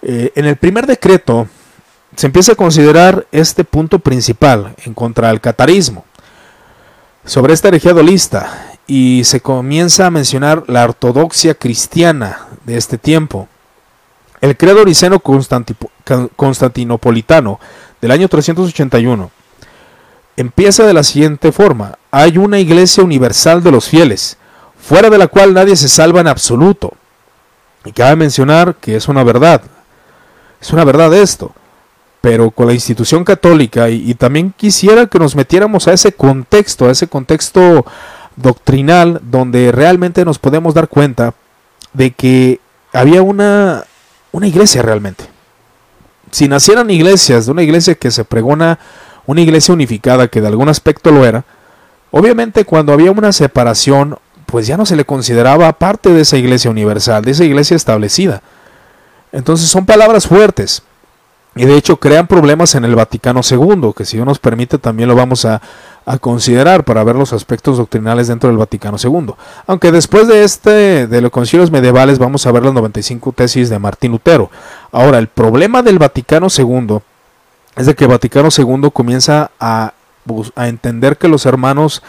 Eh, en el primer decreto se empieza a considerar este punto principal en contra del catarismo. Sobre esta herejía dolista y se comienza a mencionar la ortodoxia cristiana de este tiempo. El credo oriceno constantinopolitano del año 381 empieza de la siguiente forma. Hay una iglesia universal de los fieles, fuera de la cual nadie se salva en absoluto. Y cabe mencionar que es una verdad, es una verdad esto, pero con la institución católica y, también quisiera que nos metiéramos a ese contexto, a ese contexto doctrinal donde realmente nos podemos dar cuenta de que había una, una iglesia realmente. Si nacieran iglesias, de una iglesia que se pregona, una iglesia unificada que de algún aspecto lo era, obviamente cuando había una separación pues ya no se le consideraba parte de esa iglesia universal, de esa iglesia establecida. Entonces son palabras fuertes. Y de hecho crean problemas en el Vaticano II, que si Dios nos permite también lo vamos a, considerar para ver los aspectos doctrinales dentro del Vaticano II. Aunque después de este, de los concilios medievales, vamos a ver las 95 tesis de Martín Lutero. Ahora, el problema del Vaticano II es de que Vaticano II comienza a, a entender que los hermanos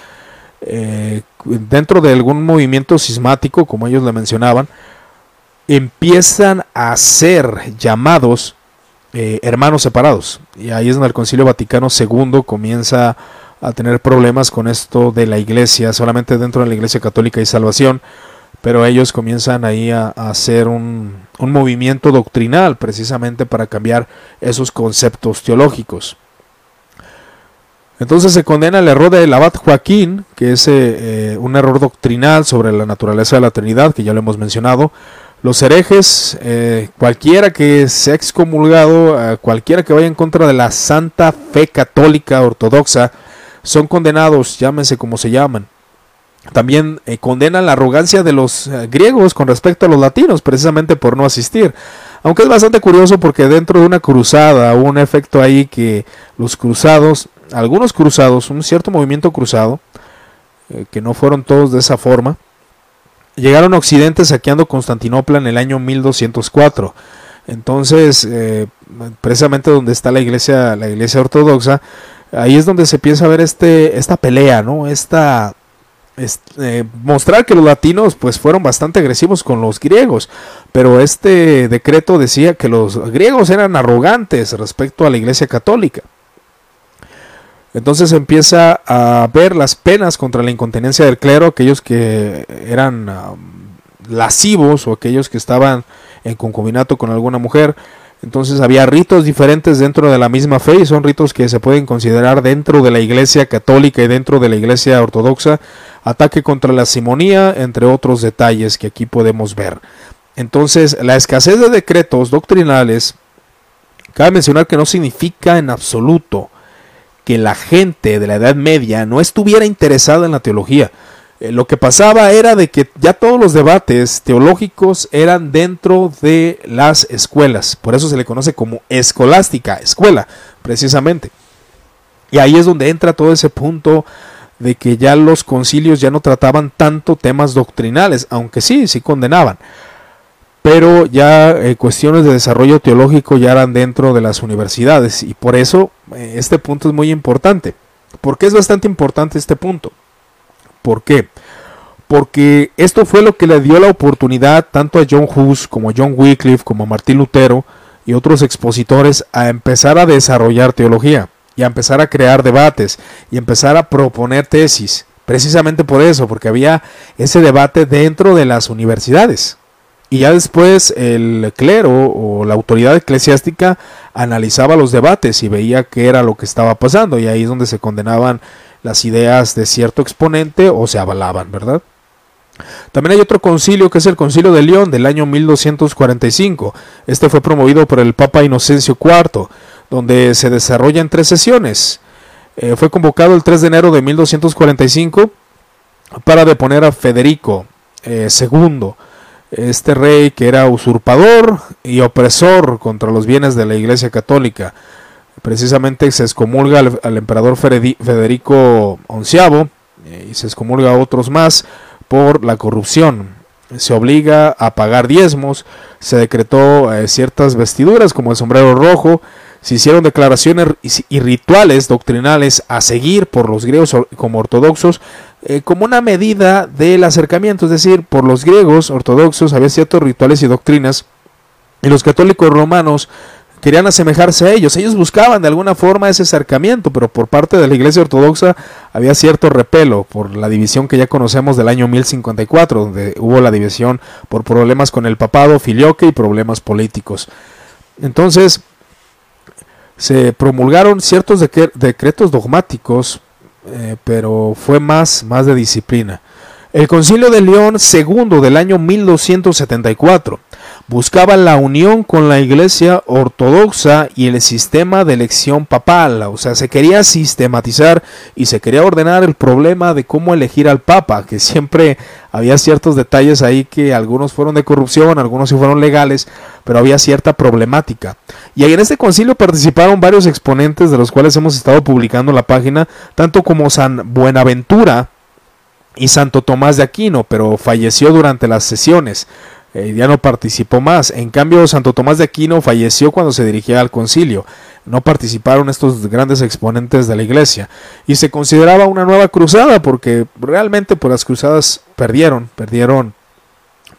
eh, dentro de algún movimiento sismático, como ellos le mencionaban, empiezan a ser llamados eh, hermanos separados. Y ahí es donde el Concilio Vaticano II comienza a tener problemas con esto de la iglesia, solamente dentro de la iglesia católica y salvación, pero ellos comienzan ahí a, hacer un, un movimiento doctrinal precisamente para cambiar esos conceptos teológicos. Entonces se condena el error del abad Joaquín, que es eh, eh, un error doctrinal sobre la naturaleza de la Trinidad, que ya lo hemos mencionado. Los herejes, eh, cualquiera que sea excomulgado, cualquiera que vaya en contra de la santa fe católica ortodoxa, son condenados, llámense como se llaman. También eh, condenan la arrogancia de los eh, griegos con respecto a los latinos, precisamente por no asistir. Aunque es bastante curioso porque dentro de una cruzada hubo un efecto ahí que los cruzados, algunos cruzados, un cierto movimiento cruzado, eh, que no fueron todos de esa forma, llegaron a Occidente saqueando Constantinopla en el año 1204. Entonces, precisamente donde está la iglesia, la iglesia ortodoxa, ahí es donde se empieza a ver este, esta pelea, ¿no? Esta, eh, mostrar que los latinos pues fueron bastante agresivos con los griegos, pero este decreto decía que los griegos eran arrogantes respecto a la Iglesia Católica. Entonces empieza a ver las penas contra la incontinencia del clero, aquellos que eran um, lascivos o aquellos que estaban en concubinato con alguna mujer. Entonces había ritos diferentes dentro de la misma fe y son ritos que se pueden considerar dentro de la iglesia católica y dentro de la iglesia ortodoxa. Ataque contra la simonía, entre otros detalles que aquí podemos ver. Entonces la escasez de decretos doctrinales, cabe mencionar que no significa en absoluto que la gente de la Edad Media no estuviera interesada en la teología. Eh, lo que pasaba era de que ya todos los debates teológicos eran dentro de las escuelas, por eso se le conoce como escolástica, escuela, precisamente. Y ahí es donde entra todo ese punto de que ya los concilios ya no trataban tanto temas doctrinales, aunque sí, sí condenaban, pero ya eh, cuestiones de desarrollo teológico ya eran dentro de las universidades y por eso eh, este punto es muy importante. ¿Por qué es bastante importante este punto? ¿Por qué? Porque esto fue lo que le dio la oportunidad tanto a John Hus como a John Wycliffe como a Martín Lutero y otros expositores a empezar a desarrollar teología y a empezar a crear debates y empezar a proponer tesis. Precisamente por eso, porque había ese debate dentro de las universidades. Y ya después el clero o la autoridad eclesiástica analizaba los debates y veía qué era lo que estaba pasando y ahí es donde se condenaban las ideas de cierto exponente o se avalaban, ¿verdad? También hay otro concilio que es el Concilio de León del año 1245. Este fue promovido por el Papa Inocencio IV, donde se desarrolla en tres sesiones. Eh, fue convocado el 3 de enero de 1245 para deponer a Federico II, eh, este rey que era usurpador y opresor contra los bienes de la Iglesia Católica precisamente se excomulga al, emperador Federico XI eh, y se excomulga a otros más por la corrupción. Se obliga a pagar diezmos, se decretó eh, ciertas vestiduras como el sombrero rojo, se hicieron declaraciones y rituales doctrinales a seguir por los griegos como ortodoxos eh, como una medida del acercamiento, es decir, por los griegos ortodoxos había ciertos rituales y doctrinas y los católicos romanos querían asemejarse a ellos. Ellos buscaban de alguna forma ese acercamiento, pero por parte de la Iglesia Ortodoxa había cierto repelo por la división que ya conocemos del año 1054, donde hubo la división por problemas con el papado, filioque y problemas políticos. Entonces, se promulgaron ciertos decretos dogmáticos, eh, pero fue más, más de disciplina. El Concilio de León II del año 1274 buscaba la unión con la Iglesia ortodoxa y el sistema de elección papal, o sea, se quería sistematizar y se quería ordenar el problema de cómo elegir al Papa, que siempre había ciertos detalles ahí que algunos fueron de corrupción, algunos sí fueron legales, pero había cierta problemática. Y ahí en este concilio participaron varios exponentes de los cuales hemos estado publicando la página, tanto como San Buenaventura, y Santo Tomás de Aquino, pero falleció durante las sesiones. Eh, ya no participó más. En cambio, Santo Tomás de Aquino falleció cuando se dirigía al concilio. No participaron estos grandes exponentes de la iglesia. Y se consideraba una nueva cruzada porque realmente por pues, las cruzadas perdieron, perdieron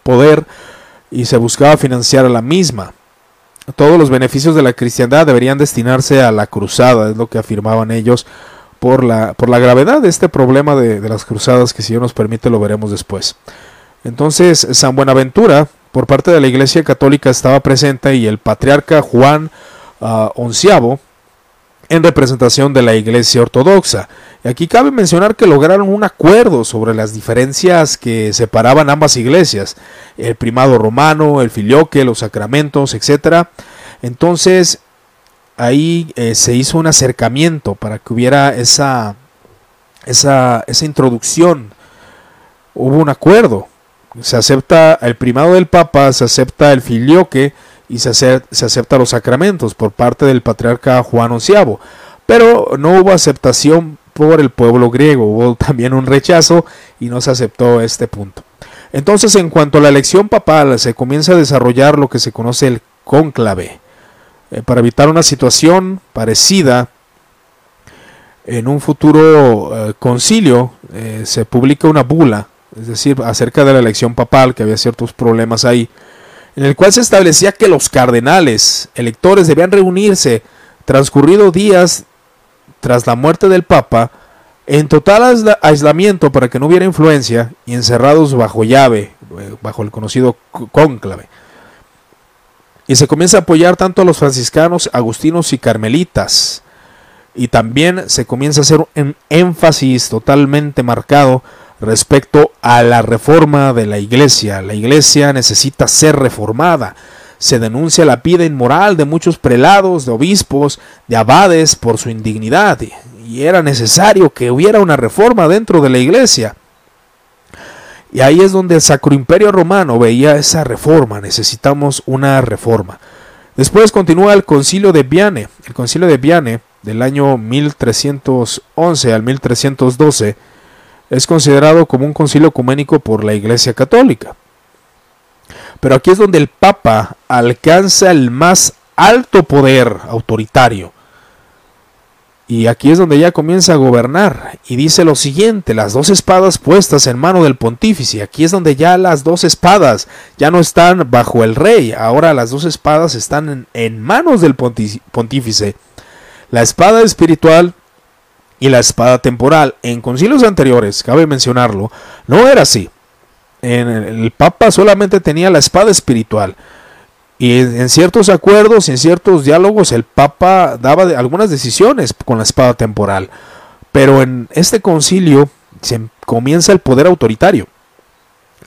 poder y se buscaba financiar a la misma. Todos los beneficios de la cristiandad deberían destinarse a la cruzada, es lo que afirmaban ellos por la, por la gravedad de este problema de, las cruzadas, que si Dios nos permite lo veremos después. Entonces, San Buenaventura, por parte de la Iglesia Católica, estaba presente y el patriarca Juan uh, en representación de la Iglesia Ortodoxa. Y aquí cabe mencionar que lograron un acuerdo sobre las diferencias que separaban ambas iglesias, el primado romano, el filioque, los sacramentos, etc. Entonces, ahí eh, se hizo un acercamiento para que hubiera esa, esa, esa introducción hubo un acuerdo. Se acepta el primado del Papa, se acepta el filioque y se, acepta los sacramentos por parte del patriarca Juan XI. Pero no hubo aceptación por el pueblo griego, hubo también un rechazo y no se aceptó este punto. Entonces, en cuanto a la elección papal, se comienza a desarrollar lo que se conoce el cónclave. Eh, para evitar una situación parecida, en un futuro eh, concilio eh, se publica una bula, es decir, acerca de la elección papal, que había ciertos problemas ahí, en el cual se establecía que los cardenales electores debían reunirse transcurrido días tras la muerte del Papa en total aislamiento para que no hubiera influencia y encerrados bajo llave, eh, bajo el conocido cónclave. Y se comienza a apoyar tanto a los franciscanos, agustinos y carmelitas. Y también se comienza a hacer un énfasis totalmente marcado respecto a la reforma de la iglesia. La iglesia necesita ser reformada. Se denuncia la vida inmoral de muchos prelados, de obispos, de abades por su indignidad y era necesario que hubiera una reforma dentro de la iglesia. Y ahí es donde el Sacro Imperio Romano veía esa reforma, necesitamos una reforma. Después continúa el Concilio de Viane. El Concilio de Viane del año 1311 al 1312 es considerado como un concilio ecuménico por la Iglesia Católica. Pero aquí es donde el Papa alcanza el más alto poder autoritario y aquí es donde ya comienza a gobernar. Y dice lo siguiente, las dos espadas puestas en mano del pontífice. Aquí es donde ya las dos espadas ya no están bajo el rey. Ahora las dos espadas están en, manos del pontífice. La espada espiritual y la espada temporal. En concilios anteriores, cabe mencionarlo, no era así. El Papa solamente tenía la espada espiritual. Y en ciertos acuerdos, en ciertos diálogos, el Papa daba algunas decisiones con la espada temporal. Pero en este concilio se comienza el poder autoritario,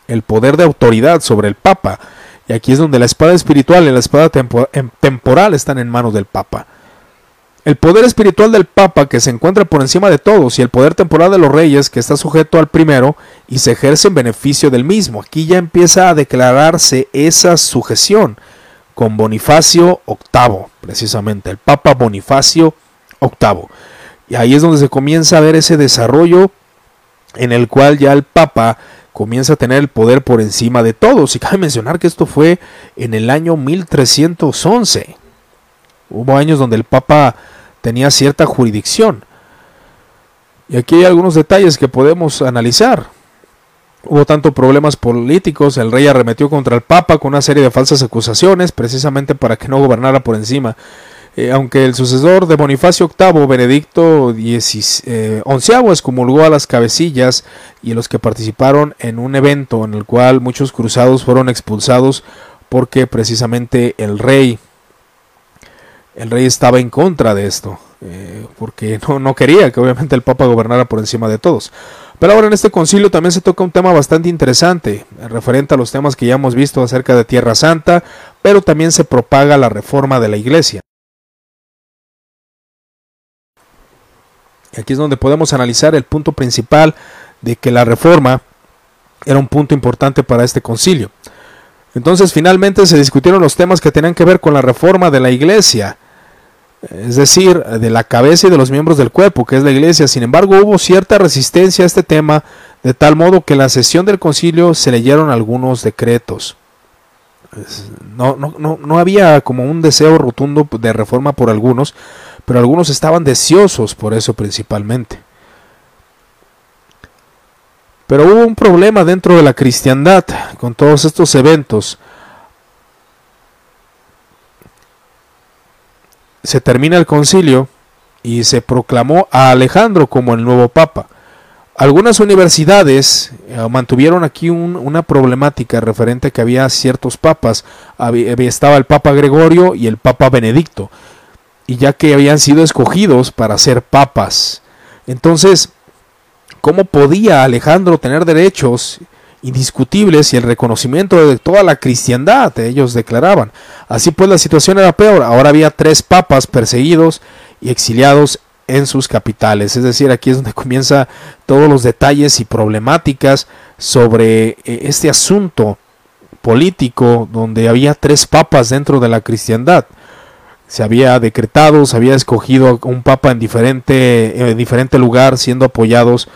el poder de autoridad sobre el Papa. Y aquí es donde la espada espiritual y la espada em, temporal están en manos del Papa. El poder espiritual del Papa que se encuentra por encima de todos y el poder temporal de los reyes que está sujeto al primero y se ejerce en beneficio del mismo. Aquí ya empieza a declararse esa sujeción con Bonifacio VIII, precisamente, el Papa Bonifacio VIII. Y ahí es donde se comienza a ver ese desarrollo en el cual ya el Papa comienza a tener el poder por encima de todos. Y cabe mencionar que esto fue en el año 1311. Hubo años donde el Papa tenía cierta jurisdicción. Y aquí hay algunos detalles que podemos analizar. Hubo tanto problemas políticos, el rey arremetió contra el Papa con una serie de falsas acusaciones, precisamente para que no gobernara por encima. Eh, aunque el sucesor de Bonifacio VIII, Benedicto XI, eh, excomulgó a las cabecillas y los que participaron en un evento en el cual muchos cruzados fueron expulsados porque precisamente el rey, el rey estaba en contra de esto, eh, porque no, no quería que obviamente el Papa gobernara por encima de todos. Pero ahora en este concilio también se toca un tema bastante interesante, referente a los temas que ya hemos visto acerca de Tierra Santa, pero también se propaga la reforma de la iglesia. Aquí es donde podemos analizar el punto principal de que la reforma era un punto importante para este concilio. Entonces finalmente se discutieron los temas que tenían que ver con la reforma de la iglesia, es decir, de la cabeza y de los miembros del cuerpo, que es la iglesia. Sin embargo, hubo cierta resistencia a este tema, de tal modo que en la sesión del concilio se leyeron algunos decretos. No, no, no, había como un deseo rotundo de reforma por algunos, pero algunos estaban deseosos por eso principalmente. Pero hubo un problema dentro de la cristiandad con todos estos eventos se termina el concilio y se proclamó a Alejandro como el nuevo papa. Algunas universidades eh, mantuvieron aquí una problemática referente a que había ciertos papas. estaba el Papa Gregorio y el Papa Benedicto. Y ya que habían sido escogidos para ser papas. Entonces, ¿cómo podía Alejandro tener derechos indiscutibles y el reconocimiento de toda la cristiandad, ellos declaraban. Así pues la situación era peor, ahora había tres papas perseguidos y exiliados en sus capitales, es decir, aquí es donde comienza todos los detalles y problemáticas sobre eh, este asunto político donde había tres papas dentro de la cristiandad. Se había decretado, se había escogido un papa en diferente, en diferente lugar, siendo apoyados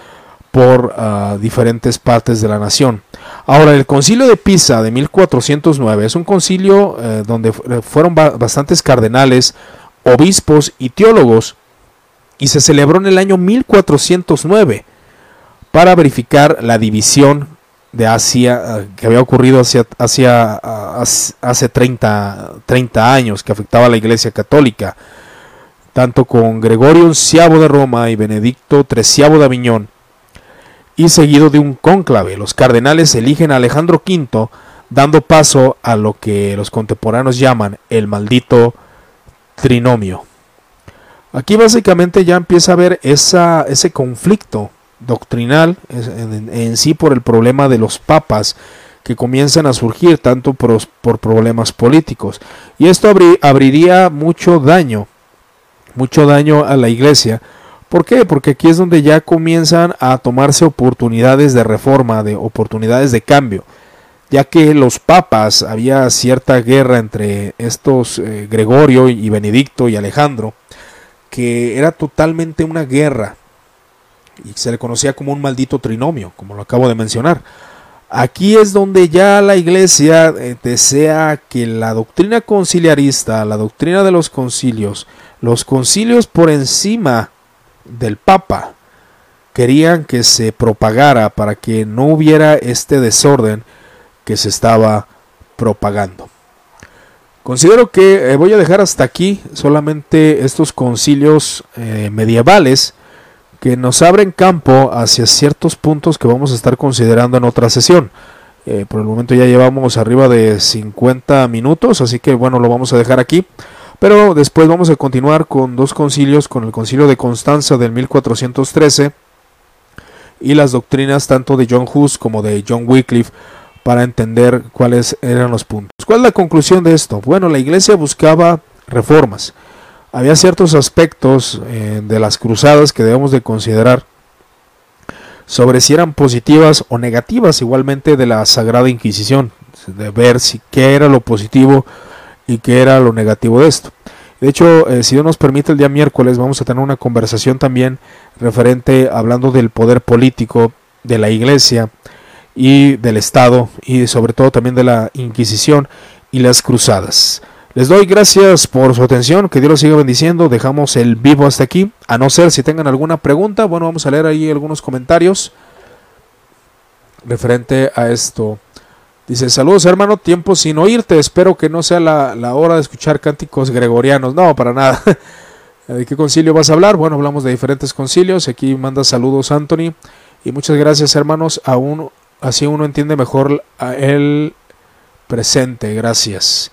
por ah, diferentes partes de la nación. Ahora, el concilio de Pisa de 1409 es un concilio eh, donde fueron bastantes cardenales, obispos y teólogos, y se celebró en el año 1409 para verificar la división de Asia ah, que había ocurrido hacia, hacia, ah, hace 30, 30 años, que afectaba a la Iglesia Católica, tanto con Gregorio XI de Roma y Benedicto XIII de Aviñón y seguido de un cónclave. Los cardenales eligen a Alejandro V, dando paso a lo que los contemporáneos llaman el maldito trinomio. Aquí básicamente ya empieza a haber ese conflicto doctrinal en, sí por el problema de los papas que comienzan a surgir tanto por problemas políticos. Y esto abriría mucho daño, mucho daño a la iglesia, ¿Por qué? Porque aquí es donde ya comienzan a tomarse oportunidades de reforma, de oportunidades de cambio, ya que los papas había cierta guerra entre estos eh, Gregorio y Benedicto y Alejandro, que era totalmente una guerra y se le conocía como un maldito trinomio, como lo acabo de mencionar. Aquí es donde ya la iglesia eh, desea que la doctrina conciliarista, la doctrina de los concilios, los concilios por encima del Papa querían que se propagara para que no hubiera este desorden que se estaba propagando. Considero que eh, voy a dejar hasta aquí solamente estos concilios eh, medievales que nos abren campo hacia ciertos puntos que vamos a estar considerando en otra sesión. Eh, por el momento ya llevamos arriba de 50 minutos, así que bueno, lo vamos a dejar aquí. Pero después vamos a continuar con dos concilios, con el concilio de Constanza del 1413 y las doctrinas tanto de John Hus como de John Wycliffe para entender cuáles eran los puntos. ¿Cuál es la conclusión de esto? Bueno, la iglesia buscaba reformas. Había ciertos aspectos eh, de las cruzadas que debemos de considerar sobre si eran positivas o negativas igualmente de la Sagrada Inquisición, de ver si qué era lo positivo y qué era lo negativo de esto. De hecho, eh, si Dios nos permite, el día miércoles vamos a tener una conversación también referente hablando del poder político de la iglesia y del Estado y sobre todo también de la Inquisición y las cruzadas. Les doy gracias por su atención, que Dios los siga bendiciendo, dejamos el vivo hasta aquí, a no ser si tengan alguna pregunta, bueno, vamos a leer ahí algunos comentarios referente a esto. Dice, saludos hermano, tiempo sin oírte, espero que no sea la, hora de escuchar cánticos gregorianos. No, para nada. ¿De qué concilio vas a hablar? Bueno, hablamos de diferentes concilios. Aquí manda saludos Anthony. Y muchas gracias hermanos. Aún, así uno entiende mejor el presente. Gracias.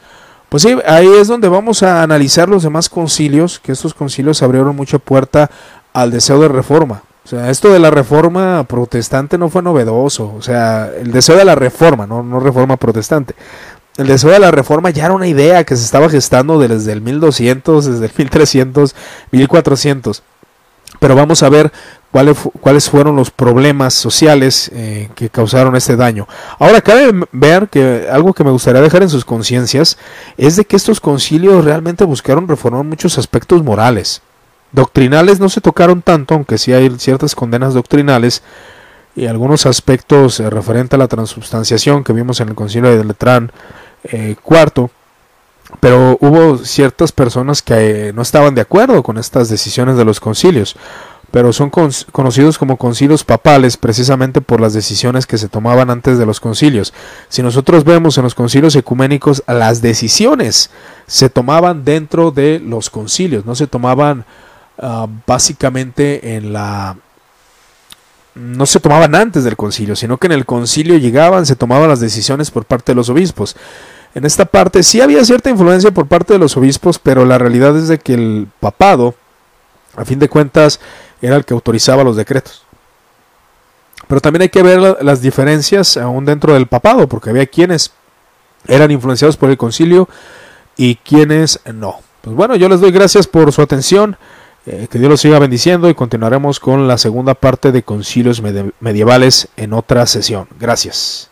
Pues sí, ahí es donde vamos a analizar los demás concilios, que estos concilios abrieron mucha puerta al deseo de reforma. O sea, esto de la reforma protestante no fue novedoso. O sea, el deseo de la reforma, no, no reforma protestante. El deseo de la reforma ya era una idea que se estaba gestando desde el 1200, desde el 1300, 1400. Pero vamos a ver cuáles, cuáles fueron los problemas sociales eh, que causaron este daño. Ahora, cabe ver que algo que me gustaría dejar en sus conciencias es de que estos concilios realmente buscaron reformar muchos aspectos morales. Doctrinales no se tocaron tanto, aunque sí hay ciertas condenas doctrinales y algunos aspectos eh, referentes a la transubstanciación que vimos en el concilio de Letrán eh, cuarto, pero hubo ciertas personas que eh, no estaban de acuerdo con estas decisiones de los concilios, pero son conocidos como concilios papales precisamente por las decisiones que se tomaban antes de los concilios. Si nosotros vemos en los concilios ecuménicos, las decisiones se tomaban dentro de los concilios, no se tomaban Ah, básicamente en la no se tomaban antes del concilio, sino que en el concilio llegaban, se tomaban las decisiones por parte de los obispos. En esta parte sí había cierta influencia por parte de los obispos, pero la realidad es de que el papado, a fin de cuentas, era el que autorizaba los decretos. Pero también hay que ver las diferencias aún dentro del papado, porque había quienes eran influenciados por el concilio y quienes no. Pues bueno, yo les doy gracias por su atención. Eh, que Dios los siga bendiciendo y continuaremos con la segunda parte de concilios medievales en otra sesión. Gracias.